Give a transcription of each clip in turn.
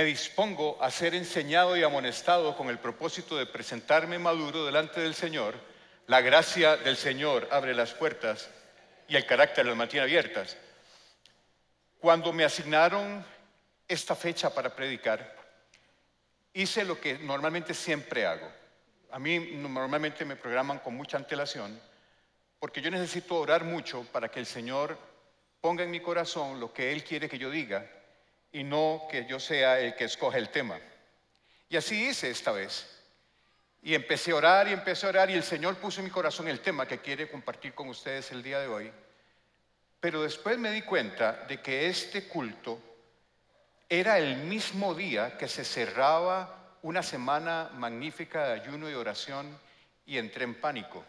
me dispongo a ser enseñado y amonestado con el propósito de presentarme maduro delante del Señor. La gracia del Señor abre las puertas y el carácter las mantiene abiertas. Cuando me asignaron esta fecha para predicar, hice lo que normalmente siempre hago. A mí normalmente me programan con mucha antelación, porque yo necesito orar mucho para que el Señor ponga en mi corazón lo que Él quiere que yo diga y no que yo sea el que escoja el tema. Y así hice esta vez. Y empecé a orar y empecé a orar y el Señor puso en mi corazón el tema que quiere compartir con ustedes el día de hoy. Pero después me di cuenta de que este culto era el mismo día que se cerraba una semana magnífica de ayuno y oración y entré en pánico.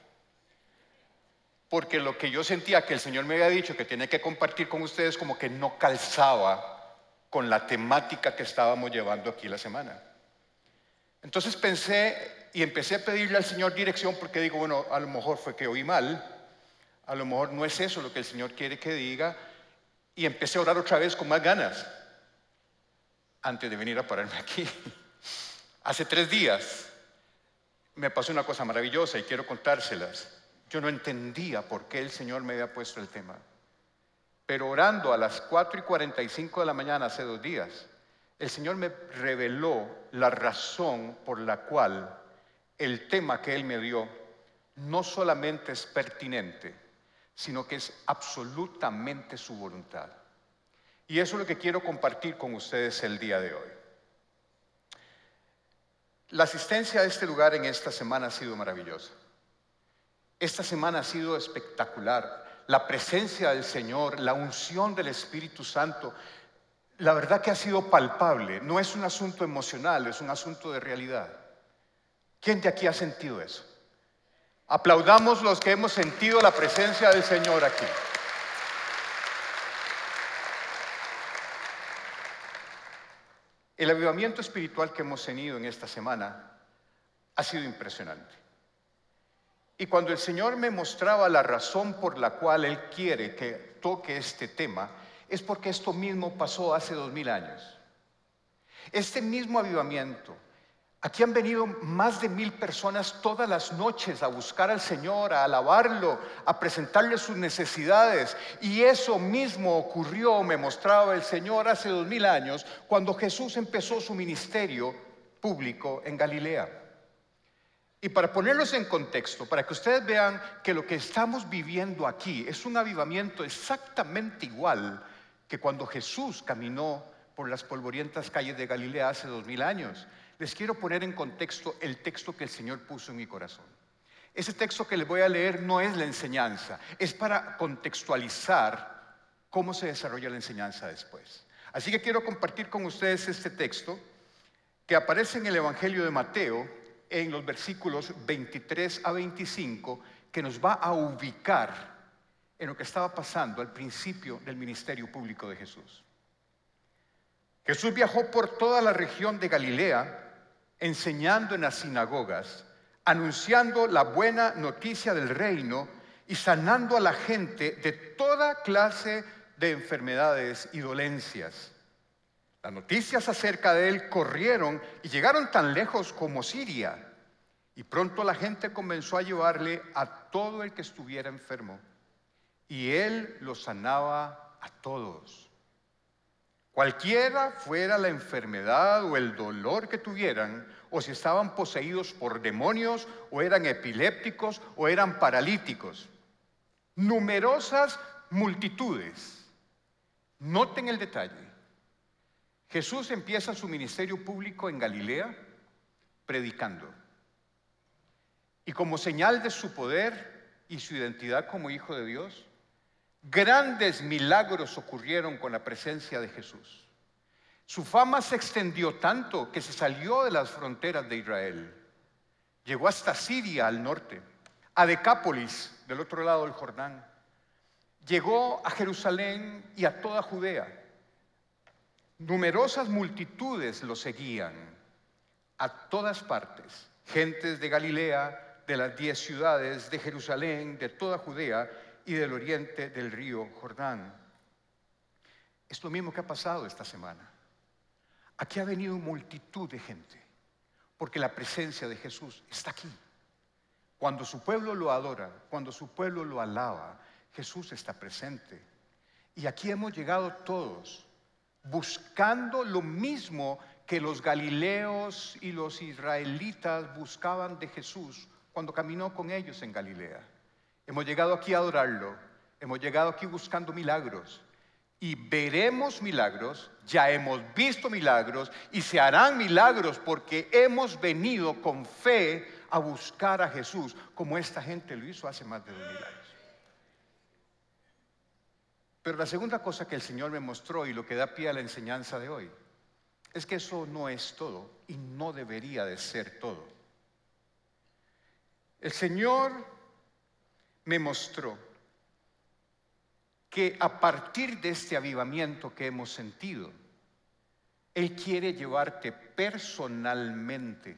Porque lo que yo sentía que el Señor me había dicho que tenía que compartir con ustedes como que no calzaba con la temática que estábamos llevando aquí la semana. Entonces pensé y empecé a pedirle al Señor dirección porque digo, bueno, a lo mejor fue que oí mal, a lo mejor no es eso lo que el Señor quiere que diga. Y empecé a orar otra vez con más ganas antes de venir a pararme aquí. Hace tres días me pasó una cosa maravillosa y quiero contárselas. Yo no entendía por qué el Señor me había puesto el tema. Pero orando a las 4 y 45 de la mañana hace dos días, el Señor me reveló la razón por la cual el tema que Él me dio no solamente es pertinente, sino que es absolutamente su voluntad. Y eso es lo que quiero compartir con ustedes el día de hoy. La asistencia a este lugar en esta semana ha sido maravillosa. Esta semana ha sido espectacular. La presencia del Señor, la unción del Espíritu Santo, la verdad que ha sido palpable. No es un asunto emocional, es un asunto de realidad. ¿Quién de aquí ha sentido eso? Aplaudamos los que hemos sentido la presencia del Señor aquí. El avivamiento espiritual que hemos tenido en esta semana ha sido impresionante. Y cuando el Señor me mostraba la razón por la cual Él quiere que toque este tema, es porque esto mismo pasó hace dos mil años. Este mismo avivamiento Aquí han venido más de mil personas todas las noches a buscar al Señor, a alabarlo, a presentarle sus necesidades. Y eso mismo ocurrió, me mostraba el Señor hace dos mil años, cuando Jesús empezó su ministerio público en Galilea. Y para ponerlos en contexto, para que ustedes vean que lo que estamos viviendo aquí es un avivamiento exactamente igual que cuando Jesús caminó por las polvorientas calles de Galilea hace dos mil años les quiero poner en contexto el texto que el Señor puso en mi corazón. Ese texto que les voy a leer no es la enseñanza, es para contextualizar cómo se desarrolla la enseñanza después. Así que quiero compartir con ustedes este texto que aparece en el Evangelio de Mateo en los versículos 23 a 25, que nos va a ubicar en lo que estaba pasando al principio del ministerio público de Jesús. Jesús viajó por toda la región de Galilea, enseñando en las sinagogas, anunciando la buena noticia del reino y sanando a la gente de toda clase de enfermedades y dolencias. Las noticias acerca de él corrieron y llegaron tan lejos como Siria. Y pronto la gente comenzó a llevarle a todo el que estuviera enfermo. Y él los sanaba a todos. Cualquiera fuera la enfermedad o el dolor que tuvieran, o si estaban poseídos por demonios, o eran epilépticos, o eran paralíticos. Numerosas multitudes. Noten el detalle. Jesús empieza su ministerio público en Galilea predicando. Y como señal de su poder y su identidad como hijo de Dios, Grandes milagros ocurrieron con la presencia de Jesús. Su fama se extendió tanto que se salió de las fronteras de Israel. Llegó hasta Siria al norte, a Decápolis del otro lado del Jordán. Llegó a Jerusalén y a toda Judea. Numerosas multitudes lo seguían a todas partes. Gentes de Galilea, de las diez ciudades, de Jerusalén, de toda Judea y del oriente del río Jordán. Es lo mismo que ha pasado esta semana. aquí ha venido multitud de gente, porque la presencia de Jesús está aquí. Cuando su pueblo lo adora, cuando su pueblo lo alaba, Jesús está presente. Y aquí hemos llegado todos buscando lo mismo que los galileos y los israelitas buscaban de Jesús cuando caminó con ellos en Galilea. Hemos llegado aquí a adorarlo, hemos llegado aquí buscando milagros y veremos milagros, ya hemos visto milagros y se harán milagros porque hemos venido con fe a buscar a Jesús como esta gente lo hizo hace más de dos mil años. Pero la segunda cosa que el Señor me mostró y lo que da pie a la enseñanza de hoy es que eso no es todo y no debería de ser todo. El Señor me mostró que a partir de este avivamiento que hemos sentido, Él quiere llevarte personalmente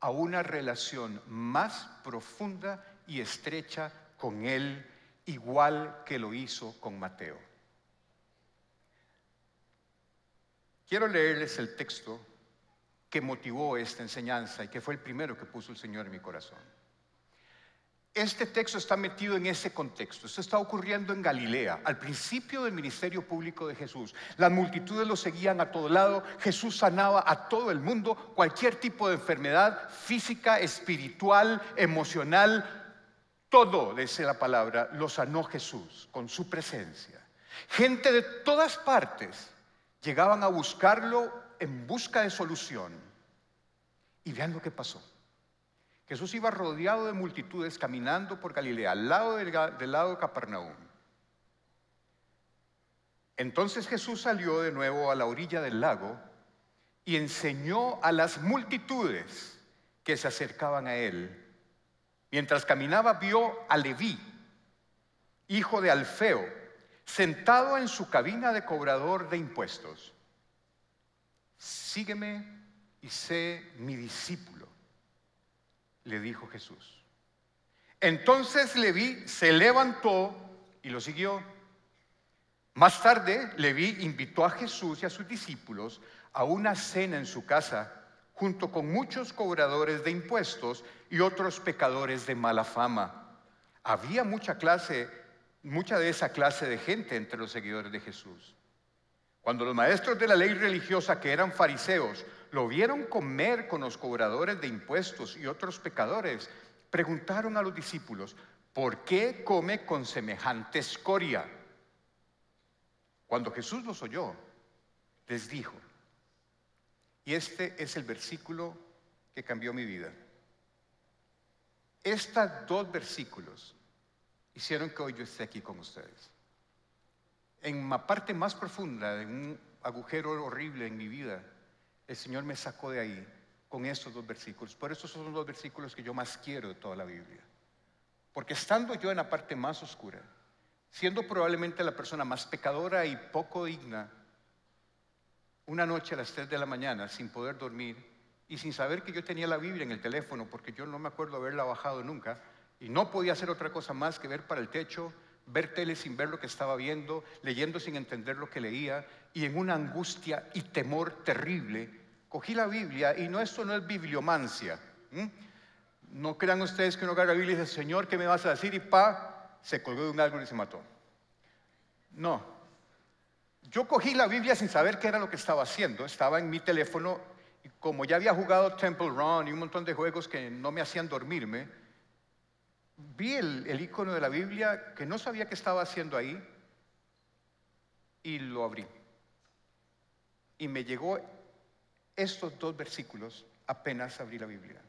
a una relación más profunda y estrecha con Él, igual que lo hizo con Mateo. Quiero leerles el texto que motivó esta enseñanza y que fue el primero que puso el Señor en mi corazón. Este texto está metido en ese contexto. Esto está ocurriendo en Galilea, al principio del ministerio público de Jesús. Las multitudes lo seguían a todo lado. Jesús sanaba a todo el mundo, cualquier tipo de enfermedad física, espiritual, emocional. Todo, dice la palabra, lo sanó Jesús con su presencia. Gente de todas partes llegaban a buscarlo en busca de solución. Y vean lo que pasó. Jesús iba rodeado de multitudes caminando por Galilea, al lado del, lado de Capernaum. Entonces Jesús salió de nuevo a la orilla del lago y enseñó a las multitudes que se acercaban a él. Mientras caminaba vio a Leví, hijo de Alfeo, sentado en su cabina de cobrador de impuestos. Sígueme y sé mi discípulo le dijo Jesús. Entonces Leví se levantó y lo siguió. Más tarde, Leví invitó a Jesús y a sus discípulos a una cena en su casa, junto con muchos cobradores de impuestos y otros pecadores de mala fama. Había mucha clase, mucha de esa clase de gente entre los seguidores de Jesús. Cuando los maestros de la ley religiosa, que eran fariseos, lo vieron comer con los cobradores de impuestos y otros pecadores, preguntaron a los discípulos, ¿por qué come con semejante escoria? Cuando Jesús los oyó, les dijo, y este es el versículo que cambió mi vida. Estos dos versículos hicieron que hoy yo esté aquí con ustedes. En la parte más profunda de un agujero horrible en mi vida, el Señor me sacó de ahí con estos dos versículos. Por eso son los dos versículos que yo más quiero de toda la Biblia. Porque estando yo en la parte más oscura, siendo probablemente la persona más pecadora y poco digna, una noche a las 3 de la mañana, sin poder dormir y sin saber que yo tenía la Biblia en el teléfono, porque yo no me acuerdo haberla bajado nunca, y no podía hacer otra cosa más que ver para el techo, ver tele sin ver lo que estaba viendo, leyendo sin entender lo que leía, y en una angustia y temor terrible, cogí la Biblia y no, esto no es bibliomancia. No crean ustedes que uno agarra la Biblia y dice, Señor, ¿qué me vas a decir? Y pa, se colgó de un árbol y se mató. No. Yo cogí la Biblia sin saber qué era lo que estaba haciendo. Estaba en mi teléfono y como ya había jugado Temple Run y un montón de juegos que no me hacían dormirme, vi el, icono de la Biblia que no sabía qué estaba haciendo ahí y lo abrí. Y me llegó estos dos versículos apenas abrí la Biblia.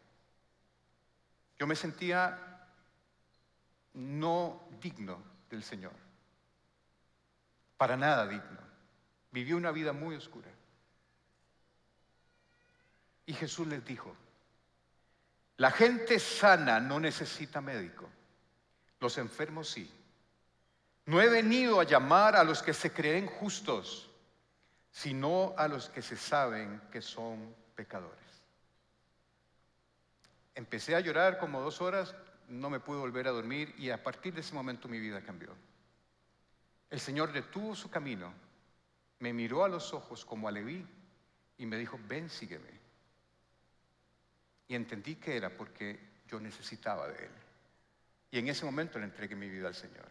Yo me sentía no digno del Señor, para nada digno. Viví una vida muy oscura. Y Jesús les dijo, la gente sana no necesita médico, los enfermos sí. No he venido a llamar a los que se creen justos, sino a los que se saben que son pecadores. Empecé a llorar como dos horas, no me pude volver a dormir y a partir de ese momento mi vida cambió. El Señor detuvo su camino, me miró a los ojos como a Leví y me dijo, ven, sígueme. Y entendí que era porque yo necesitaba de Él. Y en ese momento le entregué mi vida al Señor.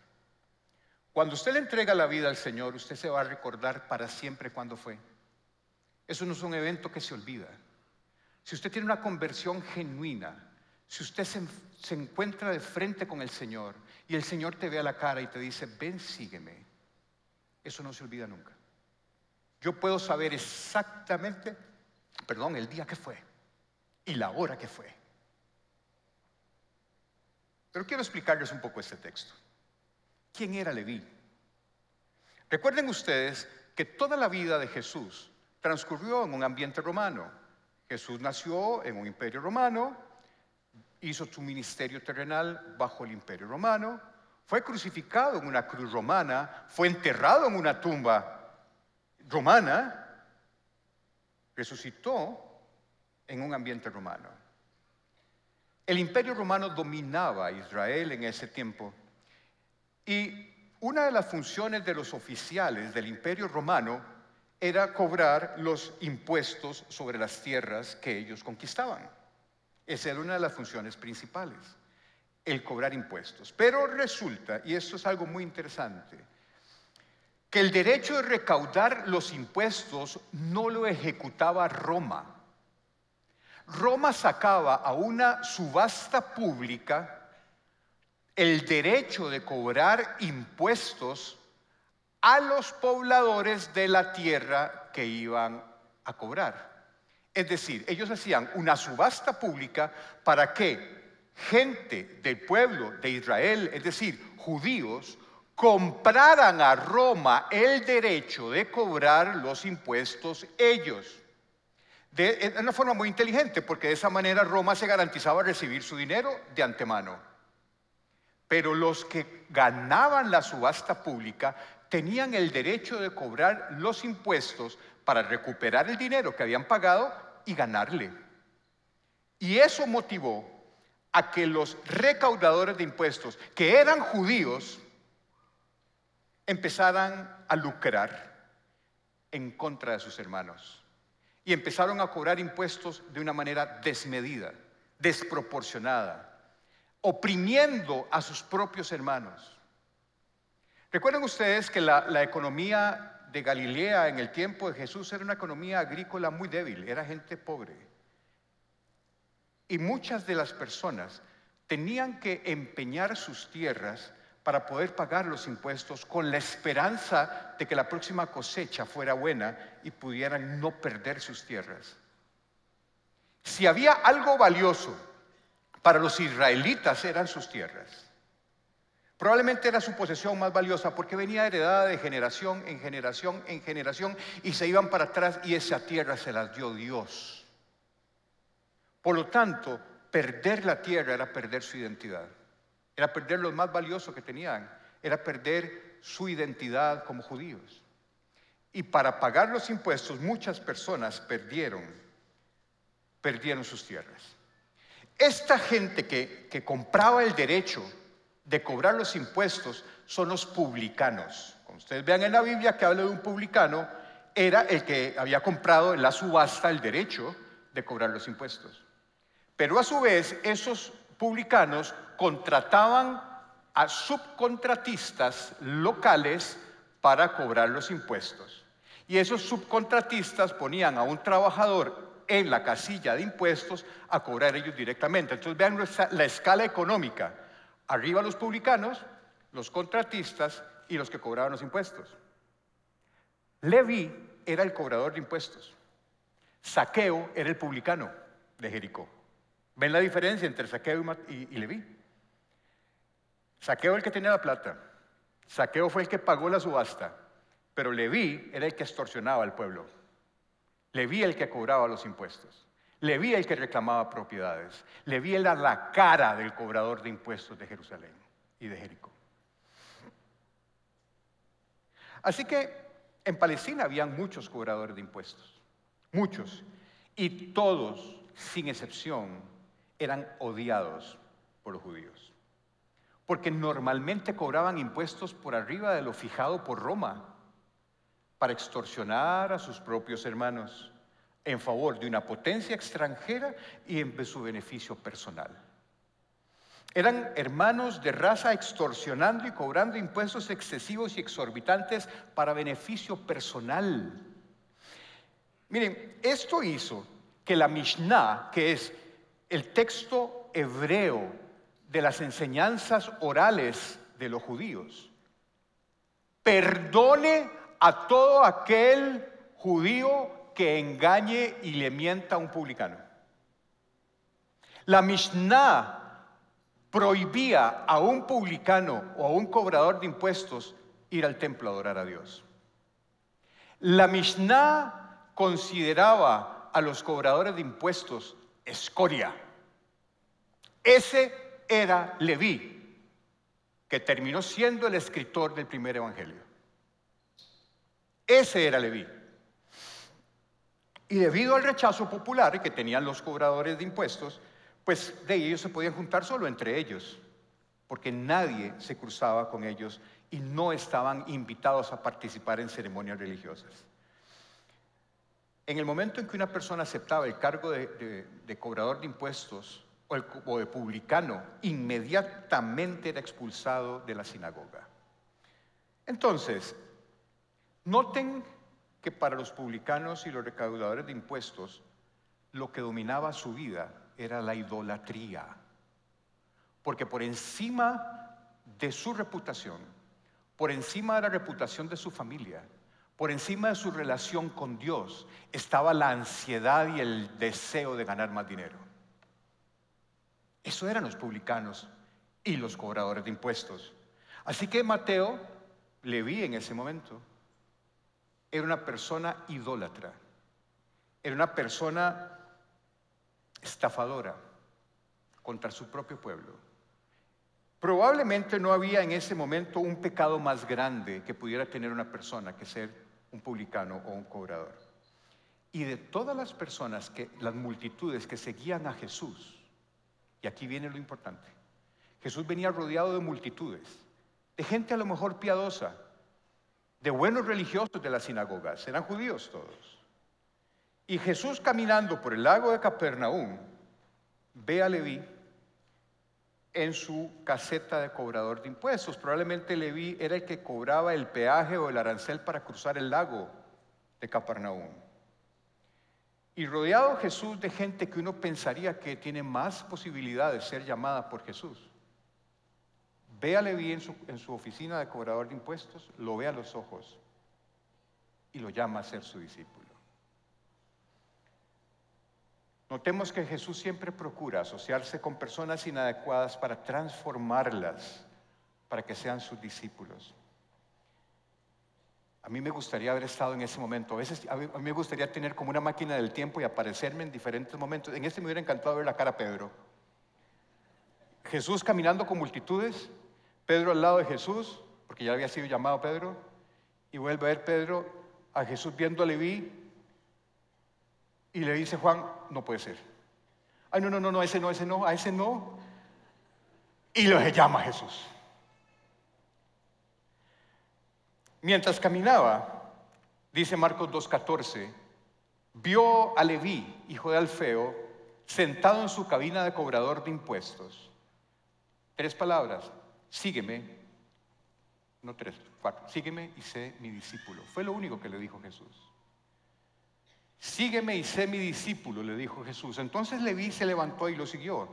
Cuando usted le entrega la vida al Señor, usted se va a recordar para siempre cuándo fue. Eso no es un evento que se olvida. Si usted tiene una conversión genuina, si usted se, se, encuentra de frente con el Señor y el Señor te ve a la cara y te dice, ven, sígueme, eso no se olvida nunca. Yo puedo saber exactamente, perdón, el día que fue y la hora que fue. Pero quiero explicarles un poco este texto. ¿Quién era Leví? Recuerden ustedes que toda la vida de Jesús transcurrió en un ambiente romano. Jesús nació en un imperio romano, hizo su ministerio terrenal bajo el imperio romano, fue crucificado en una cruz romana, fue enterrado en una tumba romana, resucitó en un ambiente romano. El imperio romano dominaba a Israel en ese tiempo y una de las funciones de los oficiales del imperio romano era cobrar los impuestos sobre las tierras que ellos conquistaban. Esa era una de las funciones principales, el cobrar impuestos. Pero resulta, y esto es algo muy interesante, que el derecho de recaudar los impuestos no lo ejecutaba Roma. Roma sacaba a una subasta pública el derecho de cobrar impuestos a los pobladores de la tierra que iban a cobrar. Es decir, ellos hacían una subasta pública para que gente del pueblo de Israel, es decir, judíos, compraran a Roma el derecho de cobrar los impuestos ellos. De una forma muy inteligente, porque de esa manera Roma se garantizaba recibir su dinero de antemano. Pero los que ganaban la subasta pública tenían el derecho de cobrar los impuestos para recuperar el dinero que habían pagado y ganarle. Y eso motivó a que los recaudadores de impuestos, que eran judíos, empezaran a lucrar en contra de sus hermanos. Y empezaron a cobrar impuestos de una manera desmedida, desproporcionada oprimiendo a sus propios hermanos. Recuerden ustedes que la, economía de Galilea en el tiempo de Jesús era una economía agrícola muy débil, era gente pobre. Y muchas de las personas tenían que empeñar sus tierras para poder pagar los impuestos con la esperanza de que la próxima cosecha fuera buena y pudieran no perder sus tierras. Si había algo valioso para los israelitas eran sus tierras. Probablemente era su posesión más valiosa porque venía heredada de generación en generación en generación y se iban para atrás y esa tierra se las dio Dios. Por lo tanto, perder la tierra era perder su identidad. Era perder lo más valioso que tenían. Era perder su identidad como judíos. Y para pagar los impuestos muchas personas perdieron, perdieron sus tierras. Esta gente que, compraba el derecho de cobrar los impuestos son los publicanos. Como ustedes vean en la Biblia que habla de un publicano, era el que había comprado en la subasta el derecho de cobrar los impuestos. Pero a su vez, esos publicanos contrataban a subcontratistas locales para cobrar los impuestos. Y esos subcontratistas ponían a un trabajador en la casilla de impuestos a cobrar ellos directamente. Entonces vean la escala económica. Arriba los publicanos, los contratistas y los que cobraban los impuestos. Levi era el cobrador de impuestos. Saqueo era el publicano de Jericó. ¿Ven la diferencia entre Saqueo y, y Leví? Saqueo el que tenía la plata. Saqueo fue el que pagó la subasta. Pero Leví era el que extorsionaba al pueblo. Le vi el que cobraba los impuestos. Le vi el que reclamaba propiedades. Le vi era la cara del cobrador de impuestos de Jerusalén y de Jericó. Así que en Palestina habían muchos cobradores de impuestos. Muchos. Y todos, sin excepción, eran odiados por los judíos. Porque normalmente cobraban impuestos por arriba de lo fijado por Roma para extorsionar a sus propios hermanos, en favor de una potencia extranjera y en su beneficio personal. Eran hermanos de raza extorsionando y cobrando impuestos excesivos y exorbitantes para beneficio personal. Miren, esto hizo que la Mishnah, que es el texto hebreo de las enseñanzas orales de los judíos, perdone a todo aquel judío que engañe y le mienta a un publicano. La Mishnah prohibía a un publicano o a un cobrador de impuestos ir al templo a adorar a Dios. La Mishnah consideraba a los cobradores de impuestos escoria. Ese era Leví, que terminó siendo el escritor del primer evangelio. Ese era Leví. Y debido al rechazo popular que tenían los cobradores de impuestos, pues de ellos se podían juntar solo entre ellos, porque nadie se cruzaba con ellos y no estaban invitados a participar en ceremonias religiosas. En el momento en que una persona aceptaba el cargo de, cobrador de impuestos o, de publicano, inmediatamente era expulsado de la sinagoga. Entonces, noten que para los publicanos y los recaudadores de impuestos, lo que dominaba su vida era la idolatría. Porque por encima de su reputación, por encima de la reputación de su familia, por encima de su relación con Dios, estaba la ansiedad y el deseo de ganar más dinero. Eso eran los publicanos y los cobradores de impuestos. Así que Mateo le vi en ese momento era una persona idólatra, era una persona estafadora contra su propio pueblo. Probablemente no había en ese momento un pecado más grande que pudiera tener una persona que ser un publicano o un cobrador. Y de todas las personas, que, las multitudes que seguían a Jesús, y aquí viene lo importante, Jesús venía rodeado de multitudes, de gente a lo mejor piadosa, de buenos religiosos de las sinagogas, eran judíos todos. Y Jesús caminando por el lago de Capernaum, ve a Leví en su caseta de cobrador de impuestos. Probablemente Leví era el que cobraba el peaje o el arancel para cruzar el lago de Capernaum. Y rodeado Jesús de gente que uno pensaría que tiene más posibilidad de ser llamada por Jesús. Ve a Leví en su, en su oficina de cobrador de impuestos, lo ve a los ojos y lo llama a ser su discípulo. Notemos que Jesús siempre procura asociarse con personas inadecuadas para transformarlas, para que sean sus discípulos. A mí me gustaría haber estado en ese momento. A veces a mí me gustaría tener como una máquina del tiempo y aparecerme en diferentes momentos. En este me hubiera encantado ver la cara a Pedro. Jesús caminando con multitudes, Pedro al lado de Jesús, porque ya había sido llamado Pedro, y vuelve a ver Pedro a Jesús viendo a Leví, y le dice Juan, no puede ser. Ay, no, no, no, no, ese no, ese no, a ese no. Y lo llama Jesús. Mientras caminaba, dice Marcos 2.14, vio a Leví, hijo de Alfeo, sentado en su cabina de cobrador de impuestos. Tres palabras, sígueme, no tres, cuatro, sígueme y sé mi discípulo. Fue lo único que le dijo Jesús. Sígueme y sé mi discípulo, le dijo Jesús. Entonces Leví se levantó y lo siguió.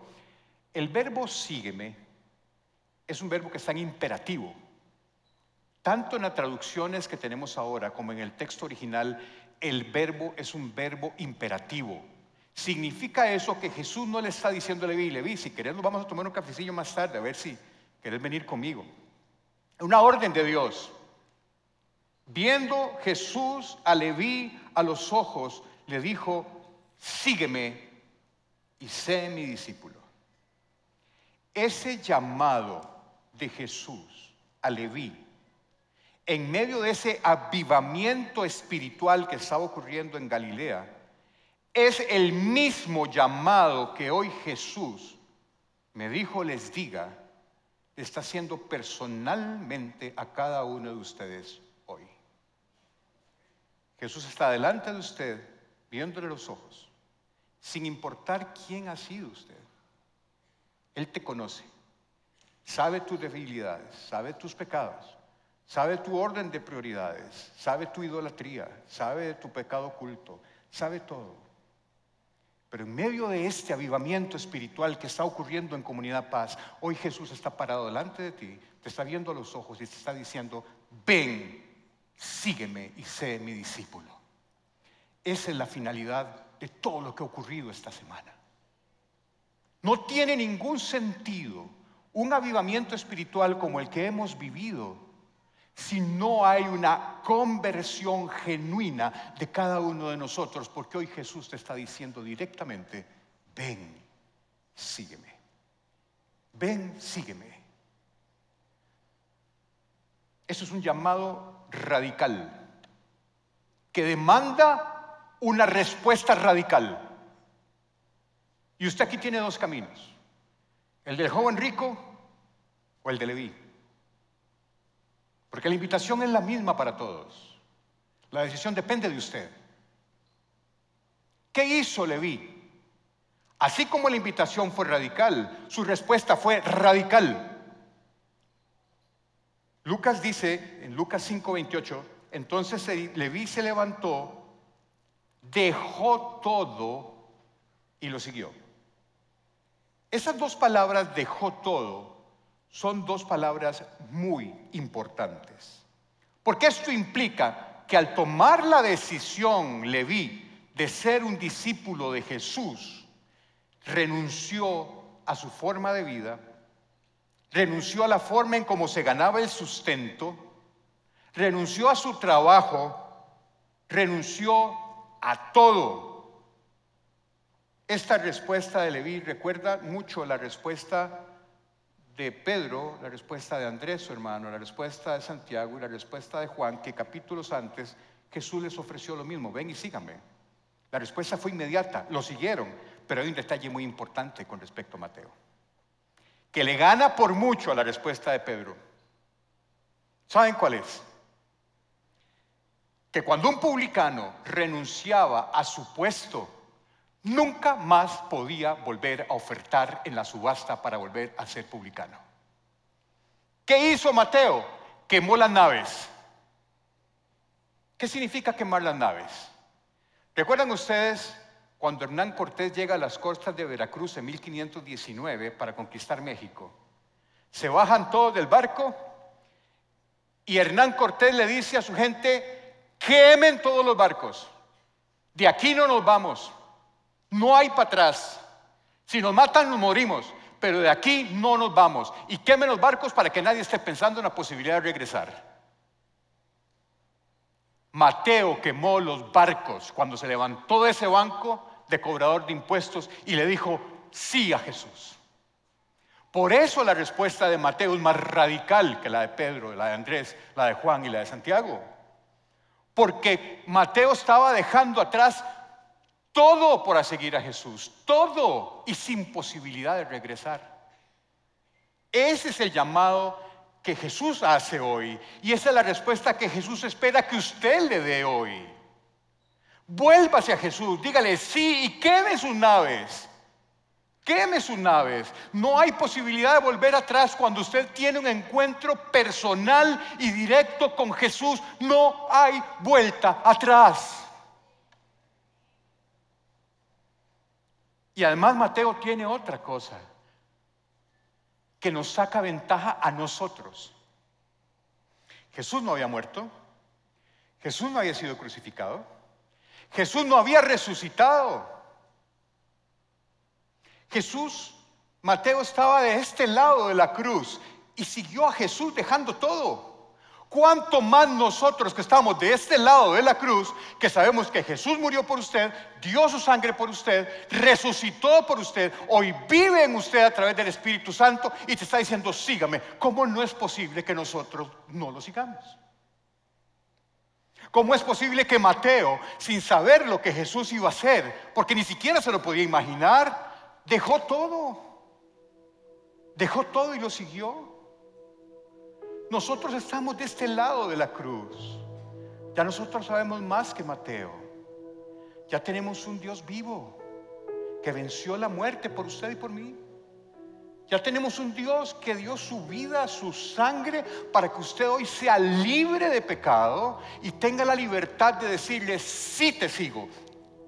El verbo sígueme es un verbo que está en imperativo. Tanto en las traducciones que tenemos ahora como en el texto original, el verbo es un verbo imperativo. Significa eso que Jesús no le está diciendo a Leví, Leví, si querés nos vamos a tomar un cafecillo más tarde, a ver si querés venir conmigo. Una orden de Dios. Viendo Jesús a Leví a los ojos, le dijo, sígueme y sé mi discípulo. Ese llamado de Jesús a Leví, en medio de ese avivamiento espiritual que estaba ocurriendo en Galilea, es el mismo llamado que hoy Jesús me dijo les diga, está haciendo personalmente a cada uno de ustedes hoy. Jesús está delante de usted viéndole los ojos, sin importar quién ha sido usted. Él te conoce, sabe tus debilidades, sabe tus pecados, sabe tu orden de prioridades, sabe tu idolatría, sabe tu pecado oculto, sabe todo. Pero en medio de este avivamiento espiritual que está ocurriendo en Comunidad Paz, hoy Jesús está parado delante de ti, te está viendo a los ojos y te está diciendo, ven, sígueme y sé mi discípulo. Esa es la finalidad de todo lo que ha ocurrido esta semana. No tiene ningún sentido un avivamiento espiritual como el que hemos vivido si no hay una conversión genuina de cada uno de nosotros, porque hoy Jesús te está diciendo directamente, ven, sígueme. Ven, sígueme. Eso es un llamado radical, que demanda una respuesta radical. Y usted aquí tiene dos caminos, el del joven rico o el de Leví. Porque la invitación es la misma para todos. La decisión depende de usted. ¿Qué hizo Leví? Así como la invitación fue radical, su respuesta fue radical. Lucas dice en Lucas 5:28, entonces Leví se levantó, dejó todo y lo siguió. Esas dos palabras, dejó todo, son dos palabras muy importantes. Porque esto implica que al tomar la decisión Leví de ser un discípulo de Jesús, renunció a su forma de vida, renunció a la forma en cómo se ganaba el sustento, renunció a su trabajo, renunció a todo. Esta respuesta de Leví recuerda mucho la respuesta de Pedro, la respuesta de Andrés, su hermano, la respuesta de Santiago y la respuesta de Juan, que capítulos antes Jesús les ofreció lo mismo, ven y síganme. La respuesta fue inmediata, lo siguieron, pero hay un detalle muy importante con respecto a Mateo, que le gana por mucho a la respuesta de Pedro. ¿Saben cuál es? Que cuando un publicano renunciaba a su puesto nunca más podía volver a ofertar en la subasta para volver a ser publicano. ¿Qué hizo Mateo? Quemó las naves. ¿Qué significa quemar las naves? ¿Recuerdan ustedes cuando Hernán Cortés llega a las costas de Veracruz en 1519 para conquistar México? Se bajan todos del barco y Hernán Cortés le dice a su gente, quemen todos los barcos, de aquí no nos vamos. No hay para atrás. Si nos matan, nos morimos. Pero de aquí no nos vamos. Y quemen los barcos para que nadie esté pensando en la posibilidad de regresar. Mateo quemó los barcos cuando se levantó de ese banco de cobrador de impuestos y le dijo sí a Jesús. Por eso la respuesta de Mateo es más radical que la de Pedro, la de Andrés, la de Juan y la de Santiago. Porque Mateo estaba dejando atrás todo por seguir a Jesús, todo y sin posibilidad de regresar. Ese es el llamado que Jesús hace hoy y esa es la respuesta que Jesús espera que usted le dé hoy. Vuélvase a Jesús, dígale sí y queme sus naves. Queme sus naves. No hay posibilidad de volver atrás cuando usted tiene un encuentro personal y directo con Jesús. No hay vuelta atrás. Y además Mateo tiene otra cosa que nos saca ventaja a nosotros. Jesús no había muerto, Jesús no había sido crucificado, Jesús no había resucitado. Jesús, Mateo estaba de este lado de la cruz y siguió a Jesús dejando todo. ¿Cuánto más nosotros que estamos de este lado de la cruz, que sabemos que Jesús murió por usted, dio su sangre por usted, resucitó por usted, hoy vive en usted a través del Espíritu Santo y te está diciendo, sígame, ¿cómo no es posible que nosotros no lo sigamos? ¿Cómo es posible que Mateo, sin saber lo que Jesús iba a hacer, porque ni siquiera se lo podía imaginar, dejó todo? Dejó todo y lo siguió. Nosotros estamos de este lado de la cruz. Ya nosotros sabemos más que Mateo. Ya tenemos un Dios vivo que venció la muerte por usted y por mí. Ya tenemos un Dios que dio su vida, su sangre, para que usted hoy sea libre de pecado y tenga la libertad de decirle, sí te sigo,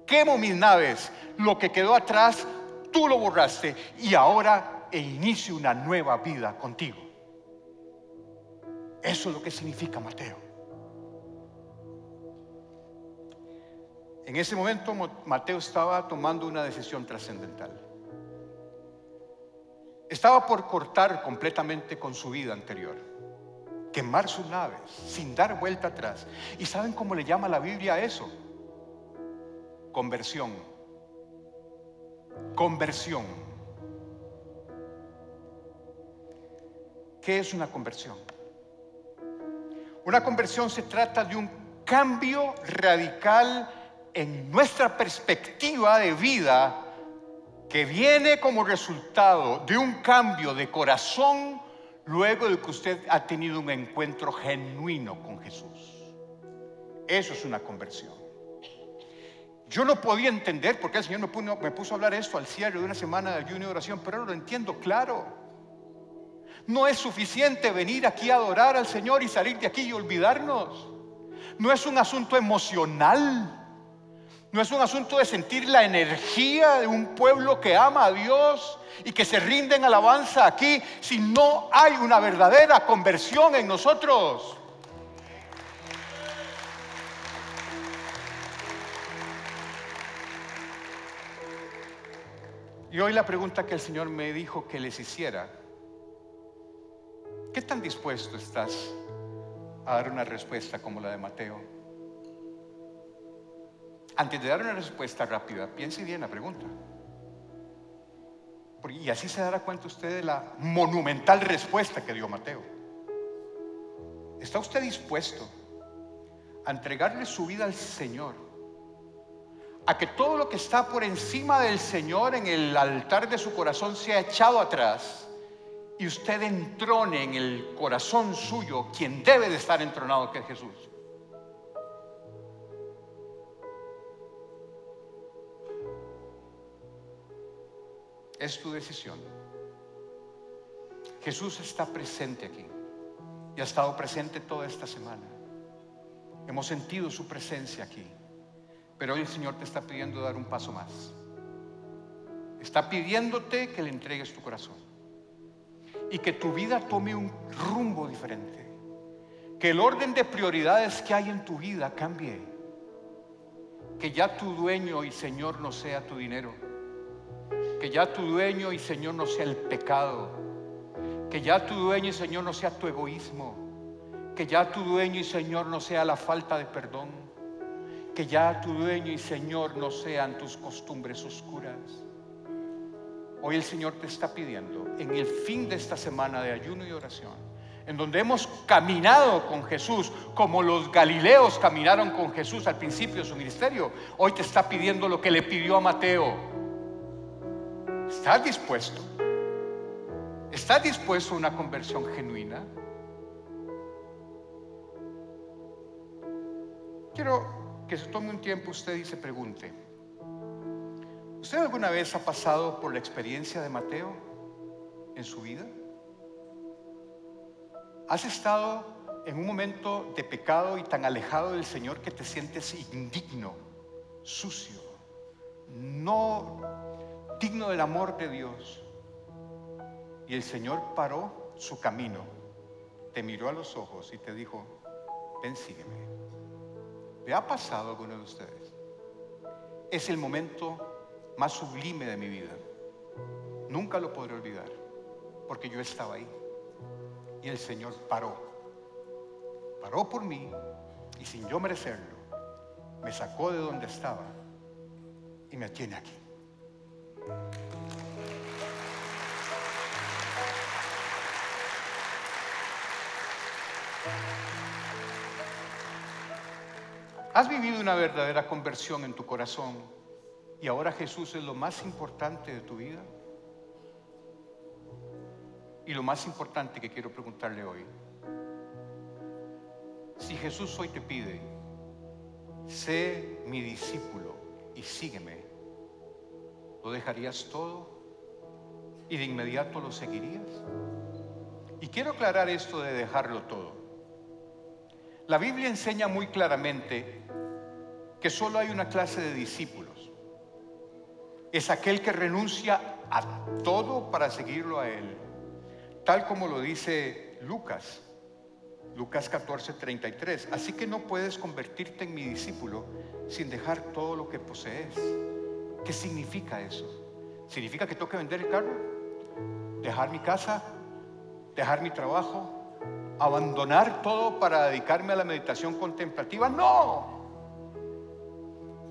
quemo mis naves, lo que quedó atrás, tú lo borraste y ahora e inicio una nueva vida contigo. Eso es lo que significa Mateo. En ese momento Mateo estaba tomando una decisión trascendental. Estaba por cortar completamente con su vida anterior, quemar sus naves sin dar vuelta atrás. ¿Y saben cómo le llama la Biblia a eso? Conversión. Conversión. ¿Qué es una conversión? Una conversión se trata de un cambio radical en nuestra perspectiva de vida que viene como resultado de un cambio de corazón luego de que usted ha tenido un encuentro genuino con Jesús. Eso es una conversión. Yo no podía entender por qué el Señor me puso, a hablar esto al cierre de una semana de ayuno y oración, pero ahora lo entiendo claro. No es suficiente venir aquí a adorar al Señor y salir de aquí y olvidarnos. No es un asunto emocional. No es un asunto de sentir la energía de un pueblo que ama a Dios y que se rinde en alabanza aquí si no hay una verdadera conversión en nosotros. Y hoy la pregunta que el Señor me dijo que les hiciera, ¿qué tan dispuesto estás a dar una respuesta como la de Mateo? Antes de dar una respuesta rápida, piense bien la pregunta. Y así se dará cuenta usted de la monumental respuesta que dio Mateo. ¿Está usted dispuesto a entregarle su vida al Señor? A que todo lo que está por encima del Señor en el altar de su corazón sea echado atrás y usted entrone en el corazón suyo quien debe de estar entronado, que es Jesús. Es tu decisión. Jesús está presente aquí y ha estado presente toda esta semana. Hemos sentido su presencia aquí, pero hoy el Señor te está pidiendo dar un paso más. Está pidiéndote que le entregues tu corazón y que tu vida tome un rumbo diferente. Que el orden de prioridades que hay en tu vida cambie. Que ya tu dueño y Señor no sea tu dinero que ya tu dueño y Señor no sea el pecado. Que ya tu dueño y Señor no sea tu egoísmo. Que ya tu dueño y Señor no sea la falta de perdón. Que ya tu dueño y Señor no sean tus costumbres oscuras. Hoy el Señor te está pidiendo, en el fin de esta semana de ayuno y oración, en donde hemos caminado con Jesús como los galileos caminaron con Jesús al principio de su ministerio, hoy te está pidiendo lo que le pidió a Mateo ¿Estás dispuesto? ¿Estás dispuesto a una conversión genuina? Quiero que se tome un tiempo usted y se pregunte, ¿usted alguna vez ha pasado por la experiencia de Mateo en su vida? ¿Has estado en un momento de pecado y tan alejado del Señor que te sientes indigno, sucio, no digno del amor de Dios. Y el Señor paró su camino, te miró a los ojos y te dijo, ven, sígueme. ¿Le ha pasado a alguno de ustedes? Es el momento más sublime de mi vida. Nunca lo podré olvidar, porque yo estaba ahí. Y el Señor paró. Paró por mí y sin yo merecerlo, me sacó de donde estaba y me tiene aquí. Has vivido una verdadera conversión en tu corazón y ahora Jesús es lo más importante de tu vida. Y lo más importante que quiero preguntarle hoy, si Jesús hoy te pide, sé mi discípulo y sígueme, ¿lo dejarías todo y de inmediato lo seguirías? Y quiero aclarar esto de dejarlo todo. La Biblia enseña muy claramente que solo hay una clase de discípulos. Es aquel que renuncia a todo para seguirlo a Él, tal como lo dice Lucas, Lucas 14, 33. Así que no puedes convertirte en mi discípulo sin dejar todo lo que posees. ¿Qué significa eso? ¿Significa que tengo que vender el carro? ¿Dejar mi casa? ¿Dejar mi trabajo? ¿Abandonar todo para dedicarme a la meditación contemplativa? No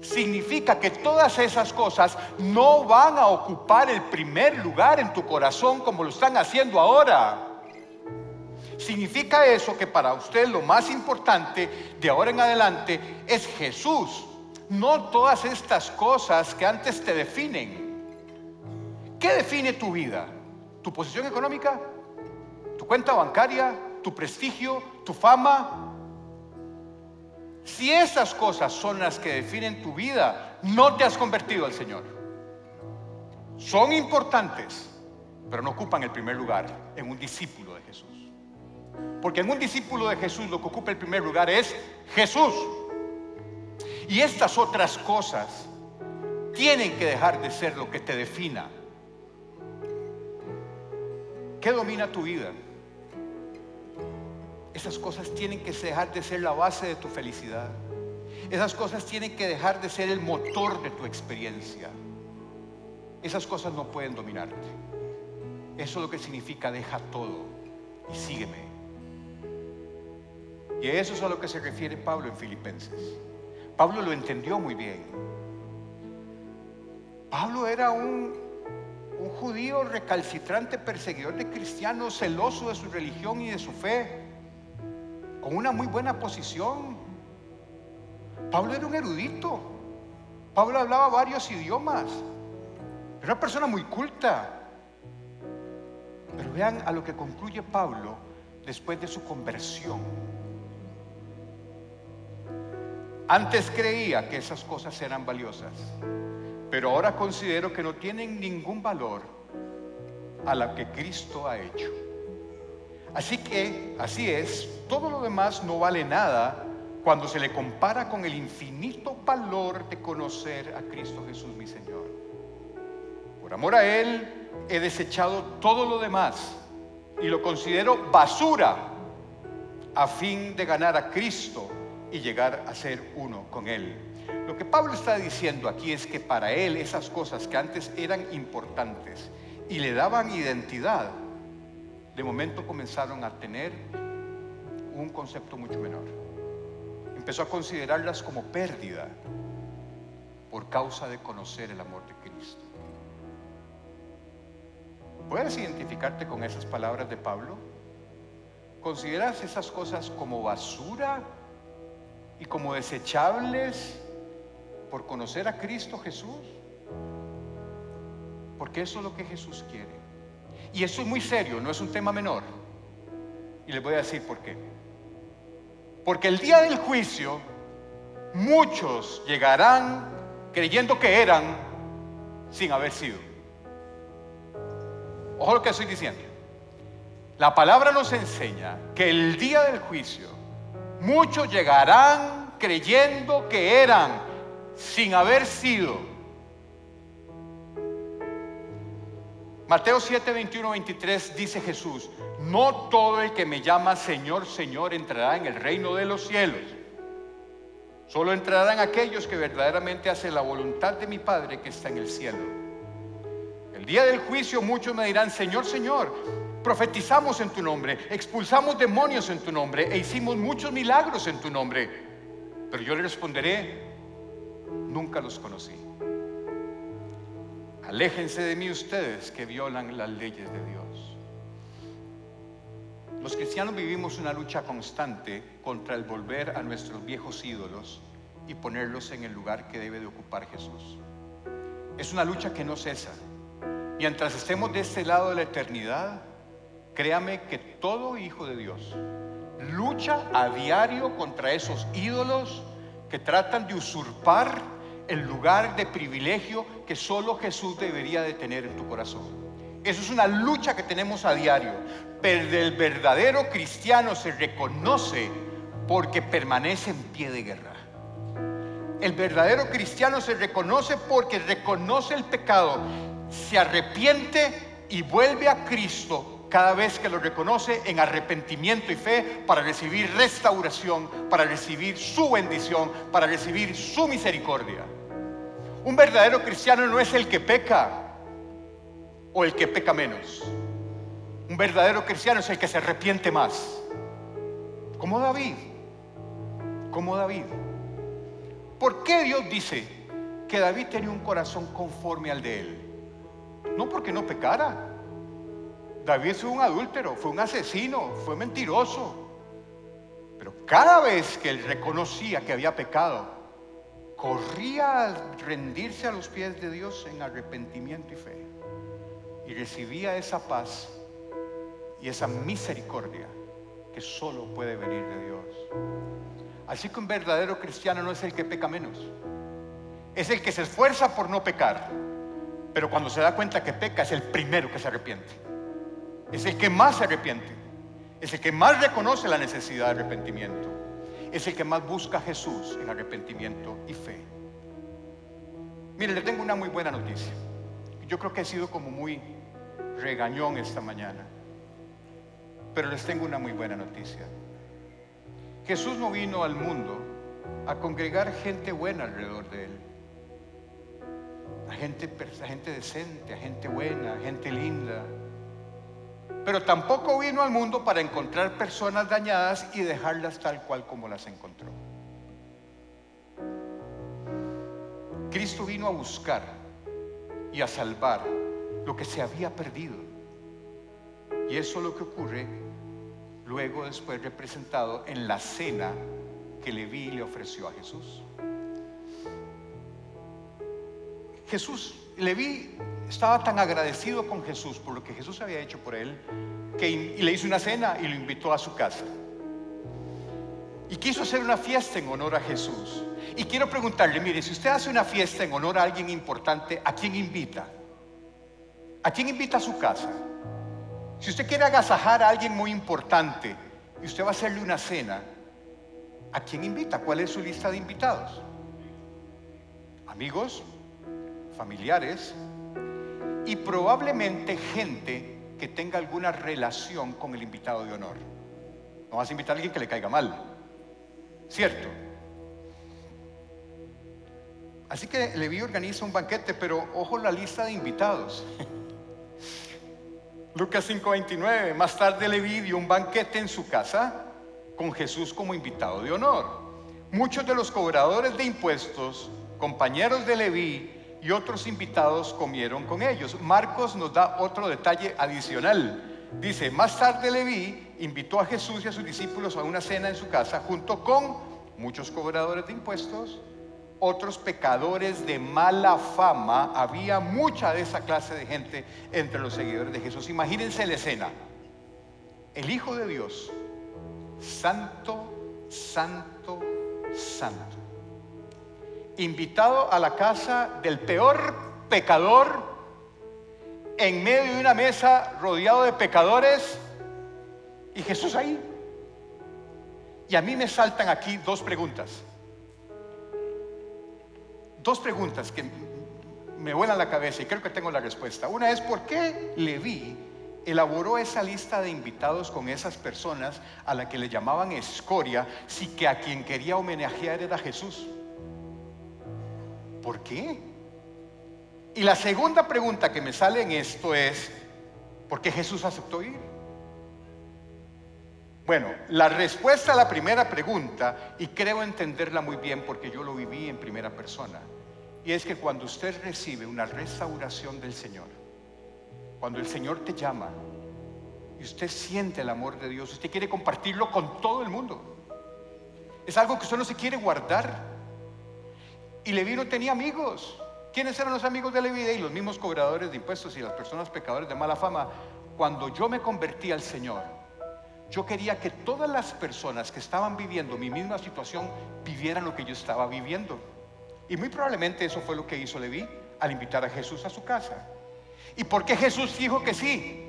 significa que todas esas cosas no van a ocupar el primer lugar en tu corazón como lo están haciendo ahora. Significa eso que para usted lo más importante de ahora en adelante es Jesús, no todas estas cosas que antes te definen. ¿Qué define tu vida? ¿Tu posición económica? ¿Tu cuenta bancaria? ¿Tu prestigio? ¿Tu fama? Si esas cosas son las que definen tu vida, no te has convertido al Señor. Son importantes, pero no ocupan el primer lugar en un discípulo de Jesús. Porque en un discípulo de Jesús lo que ocupa el primer lugar es Jesús. Y estas otras cosas tienen que dejar de ser lo que te defina. ¿Qué domina tu vida? Esas cosas tienen que dejar de ser la base de tu felicidad. Esas cosas tienen que dejar de ser el motor de tu experiencia. Esas cosas no pueden dominarte. Eso es lo que significa deja todo y sígueme. Y eso es a lo que se refiere Pablo en Filipenses. Pablo lo entendió muy bien. Pablo era un, un judío recalcitrante, perseguidor de cristianos, celoso de su religión y de su fe con una muy buena posición. Pablo era un erudito. Pablo hablaba varios idiomas. Era una persona muy culta. Pero vean a lo que concluye Pablo después de su conversión. Antes creía que esas cosas eran valiosas, pero ahora considero que no tienen ningún valor a la que Cristo ha hecho. Así que, así es, todo lo demás no vale nada cuando se le compara con el infinito valor de conocer a Cristo Jesús mi Señor. Por amor a Él he desechado todo lo demás y lo considero basura a fin de ganar a Cristo y llegar a ser uno con Él. Lo que Pablo está diciendo aquí es que para Él esas cosas que antes eran importantes y le daban identidad, de momento comenzaron a tener un concepto mucho menor. Empezó a considerarlas como pérdida por causa de conocer el amor de Cristo. ¿Puedes identificarte con esas palabras de Pablo? ¿Consideras esas cosas como basura y como desechables por conocer a Cristo Jesús? Porque eso es lo que Jesús quiere. Y eso es muy serio, no es un tema menor. Y les voy a decir por qué. Porque el día del juicio muchos llegarán creyendo que eran sin haber sido. Ojo lo que estoy diciendo. La palabra nos enseña que el día del juicio muchos llegarán creyendo que eran sin haber sido. Mateo 7, 21, 23 dice Jesús, no todo el que me llama Señor, Señor entrará en el reino de los cielos. Solo entrarán aquellos que verdaderamente hacen la voluntad de mi Padre que está en el cielo. El día del juicio muchos me dirán, Señor, Señor, profetizamos en tu nombre, expulsamos demonios en tu nombre e hicimos muchos milagros en tu nombre. Pero yo le responderé, nunca los conocí. Aléjense de mí ustedes que violan las leyes de Dios. Los cristianos vivimos una lucha constante contra el volver a nuestros viejos ídolos y ponerlos en el lugar que debe de ocupar Jesús. Es una lucha que no cesa. Mientras estemos de este lado de la eternidad, créame que todo hijo de Dios lucha a diario contra esos ídolos que tratan de usurpar el lugar de privilegio que solo Jesús debería de tener en tu corazón. Eso es una lucha que tenemos a diario. Pero el verdadero cristiano se reconoce porque permanece en pie de guerra. El verdadero cristiano se reconoce porque reconoce el pecado, se arrepiente y vuelve a Cristo cada vez que lo reconoce en arrepentimiento y fe para recibir restauración, para recibir su bendición, para recibir su misericordia. Un verdadero cristiano no es el que peca o el que peca menos. Un verdadero cristiano es el que se arrepiente más. Como David. Como David. ¿Por qué Dios dice que David tenía un corazón conforme al de él? No porque no pecara. David fue un adúltero, fue un asesino, fue mentiroso. Pero cada vez que él reconocía que había pecado, corría a rendirse a los pies de Dios en arrepentimiento y fe. Y recibía esa paz y esa misericordia que solo puede venir de Dios. Así que un verdadero cristiano no es el que peca menos, es el que se esfuerza por no pecar, pero cuando se da cuenta que peca es el primero que se arrepiente, es el que más se arrepiente, es el que más reconoce la necesidad de arrepentimiento, es el que más busca a Jesús en arrepentimiento y fe. Mire, le tengo una muy buena noticia. Yo creo que he sido como muy regañón esta mañana, pero les tengo una muy buena noticia. Jesús no vino al mundo a congregar gente buena alrededor de él. A gente, a gente decente, a gente buena, a gente linda. Pero tampoco vino al mundo para encontrar personas dañadas y dejarlas tal cual como las encontró. Cristo vino a buscar y a salvar lo que se había perdido. Y eso es lo que ocurre luego después representado en la cena que Leví le ofreció a Jesús. Jesús, Leví estaba tan agradecido con Jesús por lo que Jesús había hecho por él, que le hizo una cena y lo invitó a su casa. Y quiso hacer una fiesta en honor a Jesús. Y quiero preguntarle, mire, si usted hace una fiesta en honor a alguien importante, ¿a quién invita? ¿A quién invita a su casa? Si usted quiere agasajar a alguien muy importante y usted va a hacerle una cena, ¿a quién invita? ¿Cuál es su lista de invitados? Amigos, familiares y probablemente gente que tenga alguna relación con el invitado de honor. No vas a invitar a alguien que le caiga mal, ¿cierto? Así que Levi organiza un banquete, pero ojo la lista de invitados. Lucas 5:29, más tarde Leví dio un banquete en su casa con Jesús como invitado de honor. Muchos de los cobradores de impuestos, compañeros de Leví y otros invitados comieron con ellos. Marcos nos da otro detalle adicional. Dice, más tarde Leví invitó a Jesús y a sus discípulos a una cena en su casa junto con muchos cobradores de impuestos otros pecadores de mala fama, había mucha de esa clase de gente entre los seguidores de Jesús. Imagínense la escena. El Hijo de Dios, santo, santo, santo, invitado a la casa del peor pecador, en medio de una mesa rodeado de pecadores, y Jesús ahí. Y a mí me saltan aquí dos preguntas dos preguntas que me vuelan la cabeza y creo que tengo la respuesta. Una es, ¿por qué Leví elaboró esa lista de invitados con esas personas a la que le llamaban escoria, si que a quien quería homenajear era Jesús? ¿Por qué? Y la segunda pregunta que me sale en esto es, ¿por qué Jesús aceptó ir? Bueno, la respuesta a la primera pregunta, y creo entenderla muy bien porque yo lo viví en primera persona, y es que cuando usted recibe una restauración del Señor, cuando el Señor te llama y usted siente el amor de Dios, usted quiere compartirlo con todo el mundo. Es algo que usted no se quiere guardar. Y Leví no tenía amigos. ¿Quiénes eran los amigos de Leví? Y los mismos cobradores de impuestos y las personas pecadores de mala fama. Cuando yo me convertí al Señor, yo quería que todas las personas que estaban viviendo mi misma situación vivieran lo que yo estaba viviendo. Y muy probablemente eso fue lo que hizo Leví al invitar a Jesús a su casa. ¿Y por qué Jesús dijo que sí?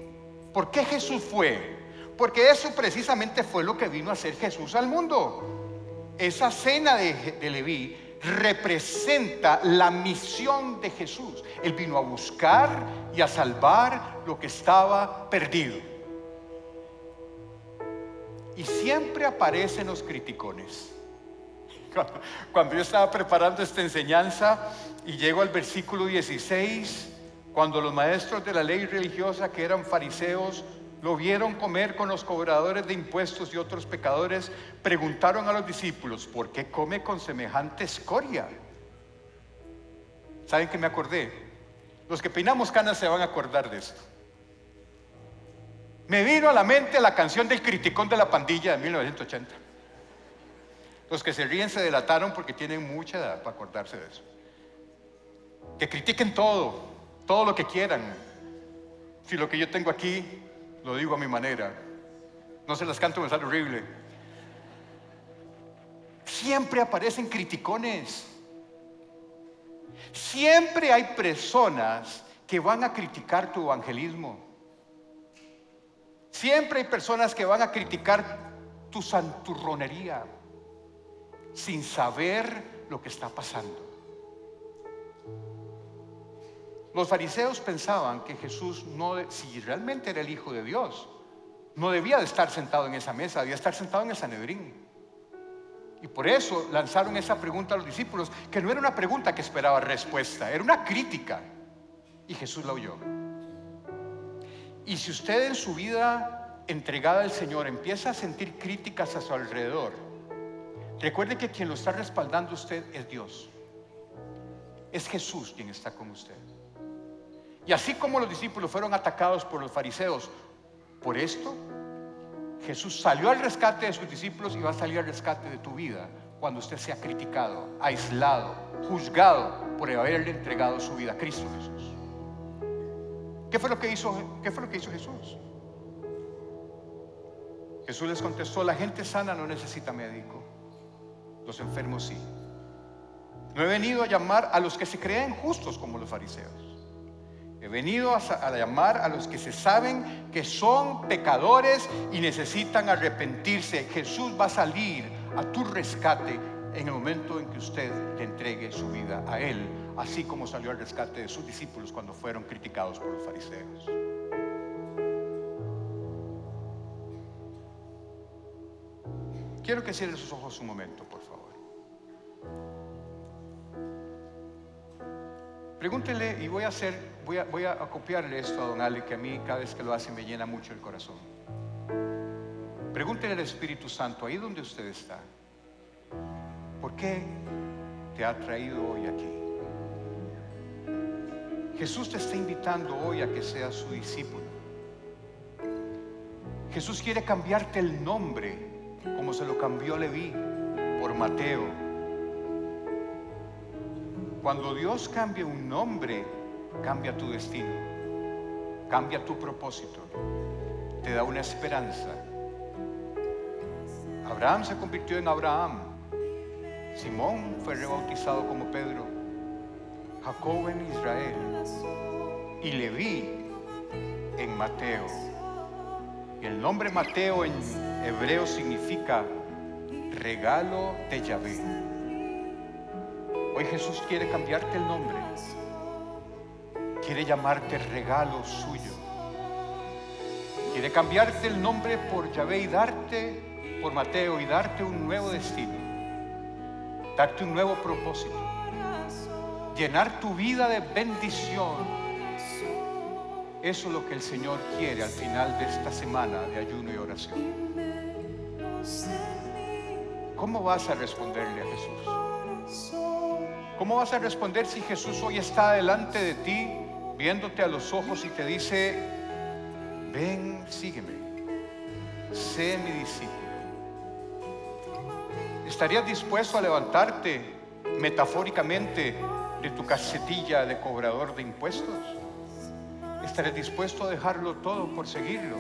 ¿Por qué Jesús fue? Porque eso precisamente fue lo que vino a hacer Jesús al mundo. Esa cena de, de Leví representa la misión de Jesús. Él vino a buscar y a salvar lo que estaba perdido. Y siempre aparecen los criticones. Cuando yo estaba preparando esta enseñanza y llego al versículo 16, cuando los maestros de la ley religiosa que eran fariseos lo vieron comer con los cobradores de impuestos y otros pecadores, preguntaron a los discípulos, ¿por qué come con semejante escoria? ¿Saben que me acordé? Los que peinamos canas se van a acordar de esto. Me vino a la mente la canción del criticón de la pandilla de 1980. Los que se ríen se delataron porque tienen mucha edad para acordarse de eso. Que critiquen todo, todo lo que quieran. Si lo que yo tengo aquí lo digo a mi manera. No se las canto, me sale horrible. Siempre aparecen criticones. Siempre hay personas que van a criticar tu evangelismo. Siempre hay personas que van a criticar tu santurronería sin saber lo que está pasando. Los fariseos pensaban que Jesús, no, si realmente era el Hijo de Dios, no debía de estar sentado en esa mesa, debía estar sentado en el Sanedrín. Y por eso lanzaron esa pregunta a los discípulos, que no era una pregunta que esperaba respuesta, era una crítica. Y Jesús la oyó. Y si usted en su vida entregada al Señor empieza a sentir críticas a su alrededor, recuerde que quien lo está respaldando usted es Dios. Es Jesús quien está con usted. Y así como los discípulos fueron atacados por los fariseos por esto, Jesús salió al rescate de sus discípulos y va a salir al rescate de tu vida cuando usted sea criticado, aislado, juzgado por haberle entregado su vida a Cristo Jesús. ¿Qué fue lo que hizo, qué fue lo que hizo Jesús? Jesús les contestó, la gente sana no necesita médico, los enfermos sí. No he venido a llamar a los que se creen justos como los fariseos He venido a, llamar a los que se saben que son pecadores y necesitan arrepentirse. Jesús va a salir a tu rescate en el momento en que usted le entregue su vida a Él, así como salió al rescate de sus discípulos cuando fueron criticados por los fariseos. Quiero que cierre sus ojos un momento, por favor. Pregúntele y voy a hacer, voy a, voy a copiarle esto a don Ale, que a mí cada vez que lo hace me llena mucho el corazón. Pregúntele al Espíritu Santo, ahí donde usted está, ¿por qué te ha traído hoy aquí? Jesús te está invitando hoy a que seas su discípulo. Jesús quiere cambiarte el nombre como se lo cambió Leví por Mateo cuando Dios cambia un nombre, cambia tu destino, cambia tu propósito, te da una esperanza. Abraham se convirtió en Abraham, Simón fue rebautizado como Pedro, Jacob en Israel y Leví en Mateo. Y el nombre Mateo en hebreo significa regalo de Yahvé. Hoy Jesús quiere cambiarte el nombre. Quiere llamarte regalo suyo. Quiere cambiarte el nombre por Yahvé y darte, por Mateo, y darte un nuevo destino. Darte un nuevo propósito. Llenar tu vida de bendición. Eso es lo que el Señor quiere al final de esta semana de ayuno y oración. ¿Cómo vas a responderle a Jesús? ¿Cómo vas a responder si Jesús hoy está delante de ti, viéndote a los ojos y te dice, ven, sígueme, sé mi discípulo? ¿Estarías dispuesto a levantarte metafóricamente de tu casetilla de cobrador de impuestos? ¿Estarías dispuesto a dejarlo todo por seguirlo?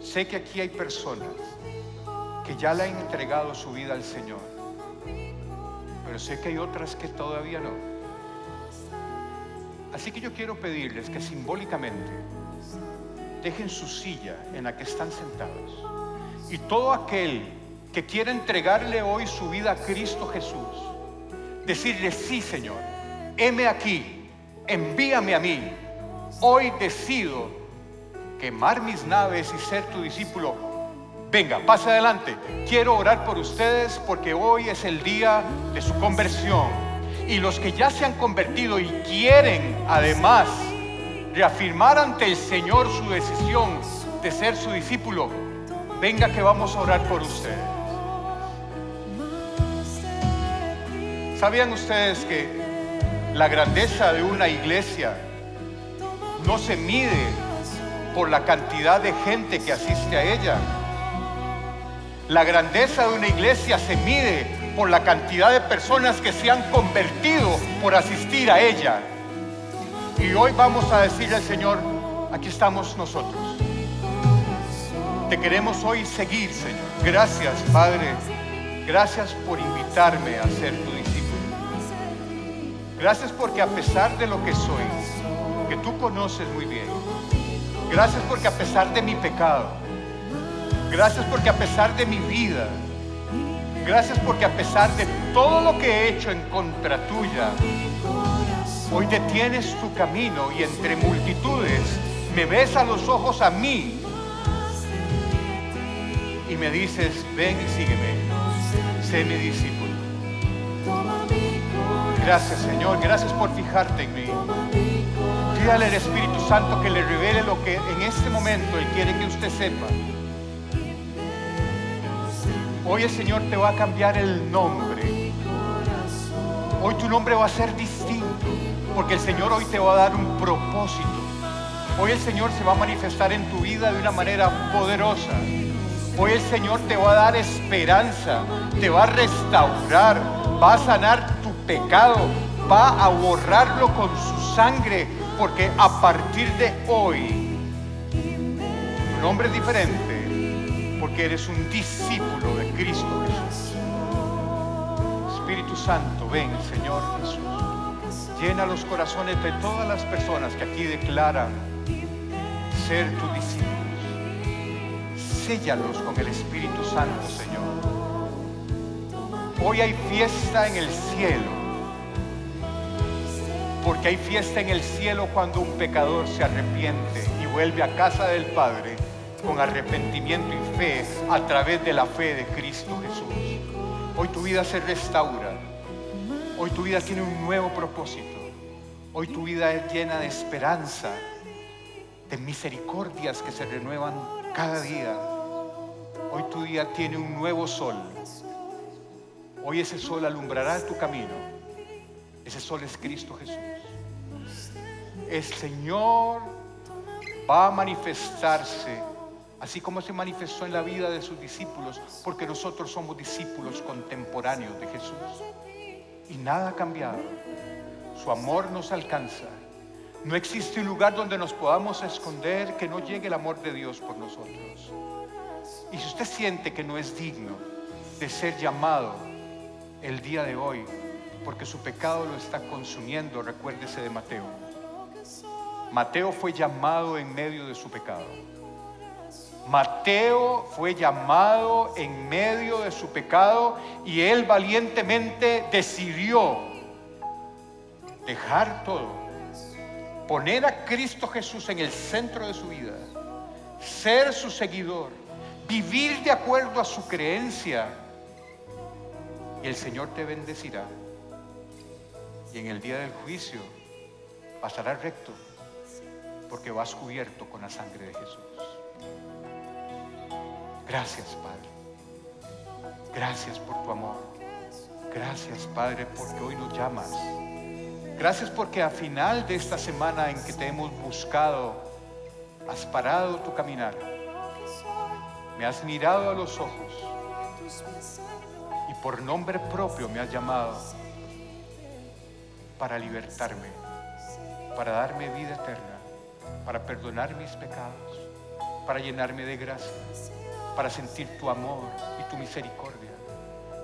Sé que aquí hay personas que ya le han entregado su vida al Señor pero sé que hay otras que todavía no. Así que yo quiero pedirles que simbólicamente dejen su silla en la que están sentados y todo aquel que quiera entregarle hoy su vida a Cristo Jesús, decirle, sí Señor, heme aquí, envíame a mí, hoy decido quemar mis naves y ser tu discípulo. Venga, pase adelante. Quiero orar por ustedes porque hoy es el día de su conversión. Y los que ya se han convertido y quieren además reafirmar ante el Señor su decisión de ser su discípulo, venga que vamos a orar por ustedes. ¿Sabían ustedes que la grandeza de una iglesia no se mide por la cantidad de gente que asiste a ella? La grandeza de una iglesia se mide por la cantidad de personas que se han convertido por asistir a ella. Y hoy vamos a decirle al Señor, aquí estamos nosotros. Te queremos hoy seguir, Señor. Gracias, Padre. Gracias por invitarme a ser tu Gracias porque a pesar de lo que soy, que tú conoces muy bien, gracias porque a pesar de mi pecado, gracias porque a pesar de mi vida, gracias porque a pesar de todo lo que he hecho en contra tuya, hoy detienes tu camino y entre multitudes me ves a los ojos a mí y me dices, ven y sígueme, sé mi discípulo. Gracias Señor, gracias por fijarte en mí. Pídale al Espíritu Santo que le revele lo que en este momento Él quiere que usted sepa. Hoy el Señor te va a cambiar el nombre. Hoy tu nombre va a ser distinto, porque el Señor hoy te va a dar un propósito. Hoy el Señor se va a manifestar en tu vida de una manera poderosa. Hoy el Señor te va a dar esperanza, te va a restaurar, va a sanar pecado, va a borrarlo con su sangre, porque a partir de hoy tu nombre es diferente, porque eres un discípulo Cristo Jesús. Espíritu Santo, ven, Señor Jesús. Llena los corazones de todas las personas que aquí declaran ser tus discípulos. Séllalos con el Espíritu Santo, Señor. Hoy hay fiesta en el cielo porque hay fiesta en el cielo cuando un pecador se arrepiente y vuelve a casa del Padre con arrepentimiento y fe a través de la fe de Cristo Jesús. Hoy tu vida se restaura. Hoy tu vida tiene un nuevo propósito. Hoy tu vida es llena de esperanza, de misericordias que se renuevan cada día. Hoy tu día tiene un nuevo sol. Hoy ese sol alumbrará tu camino. Ese sol es Cristo Jesús el Señor va a manifestarse así como se manifestó en la vida de sus discípulos, porque nosotros somos discípulos contemporáneos de Jesús. Y nada ha cambiado. Su amor nos alcanza. No existe un lugar donde nos podamos esconder que no llegue el amor de Dios por nosotros. Y si usted siente que no es digno de ser llamado el día de hoy, porque su pecado lo está consumiendo, recuérdese de Mateo. Mateo fue llamado en medio de su pecado. Mateo fue llamado en medio de su pecado y él valientemente decidió dejar todo, poner a Cristo Jesús en el centro de su vida, ser su seguidor, vivir de acuerdo a su creencia y el Señor te bendecirá. Y en el día del juicio pasará recto porque vas cubierto con la sangre de Jesús. Gracias, Padre. Gracias por tu amor. Gracias, Padre, porque hoy nos llamas. Gracias porque a final de esta semana en que te hemos buscado, has parado tu caminar. Me has mirado a los ojos y por nombre propio me has llamado para libertarme, para darme vida eterna para perdonar mis pecados, para llenarme de gracia, para sentir tu amor y tu misericordia,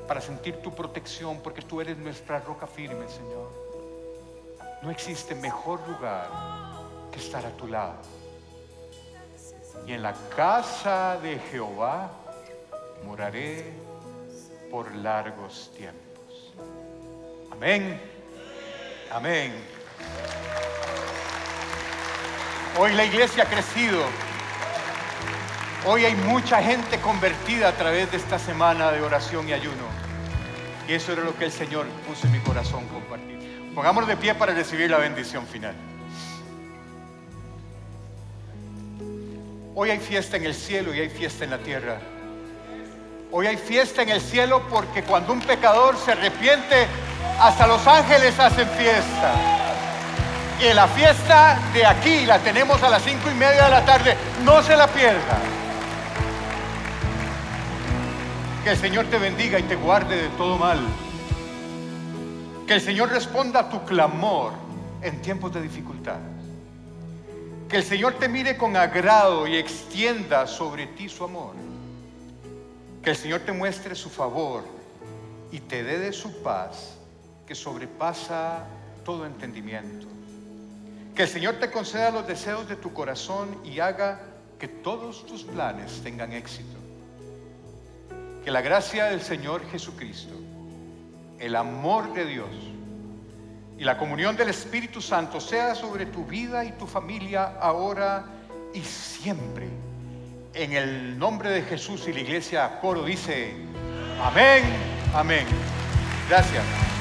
para sentir tu protección, porque tú eres nuestra roca firme, Señor. No existe mejor lugar que estar a tu lado. Y en la casa de Jehová moraré por largos tiempos. Amén. Amén. Hoy la iglesia ha crecido. Hoy hay mucha gente convertida a través de esta semana de oración y ayuno. Y eso era lo que el Señor puso en mi corazón compartir. Pongámonos de pie para recibir la bendición final. Hoy hay fiesta en el cielo y hay fiesta en la tierra. Hoy hay fiesta en el cielo porque cuando un pecador se arrepiente, hasta los ángeles hacen fiesta. Y la fiesta de aquí la tenemos a las cinco y media de la tarde. No se la pierda. Que el Señor te bendiga y te guarde de todo mal. Que el Señor responda a tu clamor en tiempos de dificultad. Que el Señor te mire con agrado y extienda sobre ti su amor. Que el Señor te muestre su favor y te dé de su paz que sobrepasa todo entendimiento. Que el Señor te conceda los deseos de tu corazón y haga que todos tus planes tengan éxito. Que la gracia del Señor Jesucristo, el amor de Dios y la comunión del Espíritu Santo sea sobre tu vida y tu familia ahora y siempre. En el nombre de Jesús y la iglesia coro dice, amén, amén. Gracias.